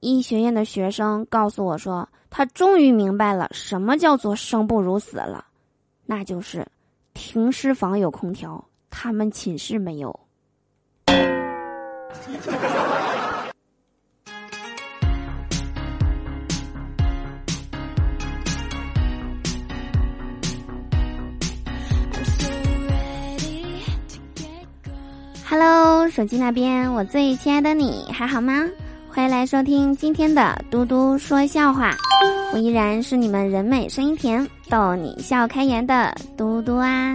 医学院的学生告诉我说，他终于明白了什么叫做生不如死了，那就是停尸房有空调，他们寝室没有。Hello，手机那边，我最亲爱的你还好吗？欢迎来收听今天的嘟嘟说笑话，我依然是你们人美声音甜、逗你笑开颜的嘟嘟啊。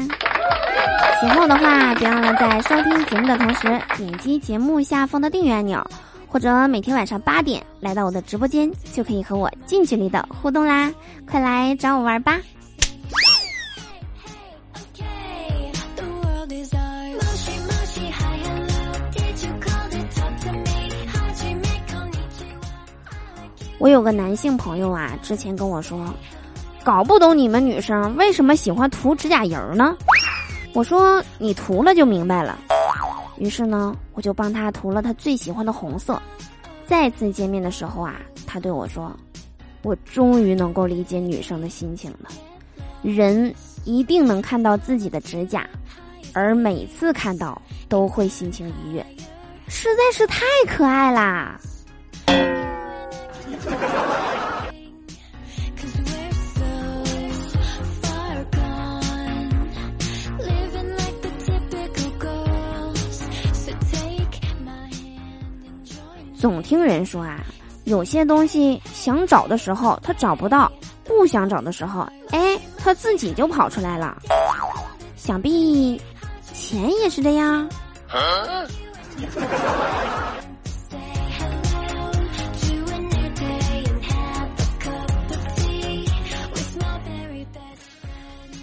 喜欢我的话，别忘了在收听节目的同时点击节目下方的订阅按钮，或者每天晚上八点来到我的直播间，就可以和我近距离的互动啦！快来找我玩吧！我有个男性朋友啊，之前跟我说，搞不懂你们女生为什么喜欢涂指甲油呢？我说你涂了就明白了。于是呢，我就帮他涂了他最喜欢的红色。再次见面的时候啊，他对我说：“我终于能够理解女生的心情了。人一定能看到自己的指甲，而每次看到都会心情愉悦，实在是太可爱啦。”总听人说啊，有些东西想找的时候他找不到，不想找的时候，哎，他自己就跑出来了。想必钱也是这样。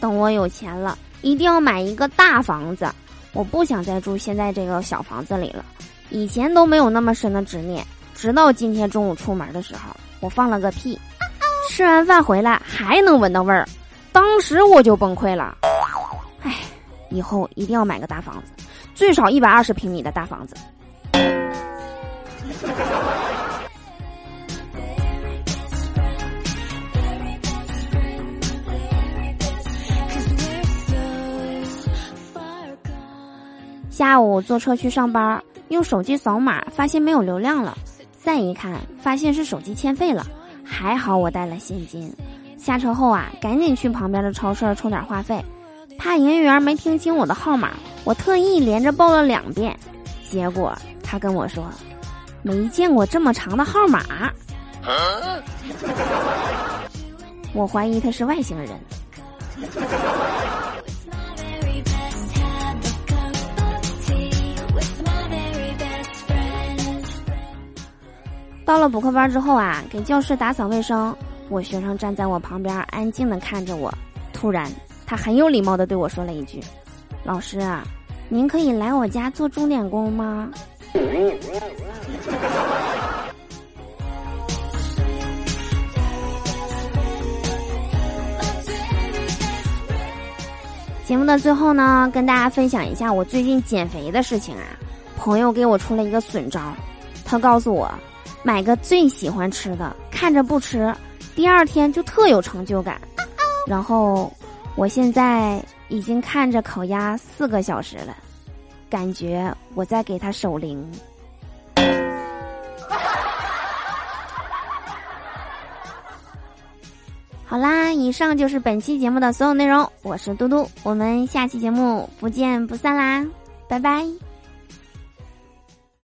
等我有钱了，一定要买一个大房子。我不想再住现在这个小房子里了。以前都没有那么深的执念，直到今天中午出门的时候，我放了个屁，吃完饭回来还能闻到味儿，当时我就崩溃了。唉，以后一定要买个大房子，最少一百二十平米的大房子。下午坐车去上班，用手机扫码，发现没有流量了。再一看，发现是手机欠费了。还好我带了现金。下车后啊，赶紧去旁边的超市充点话费。怕营业员没听清我的号码，我特意连着报了两遍。结果他跟我说：“没见过这么长的号码。”我怀疑他是外星人。到了补课班之后啊，给教室打扫卫生。我学生站在我旁边，安静的看着我。突然，他很有礼貌的对我说了一句：“老师，您可以来我家做钟点工吗？” 节目的最后呢，跟大家分享一下我最近减肥的事情啊。朋友给我出了一个损招，他告诉我。买个最喜欢吃的，看着不吃，第二天就特有成就感。然后，我现在已经看着烤鸭四个小时了，感觉我在给他守灵。好啦，以上就是本期节目的所有内容。我是嘟嘟，我们下期节目不见不散啦，拜拜。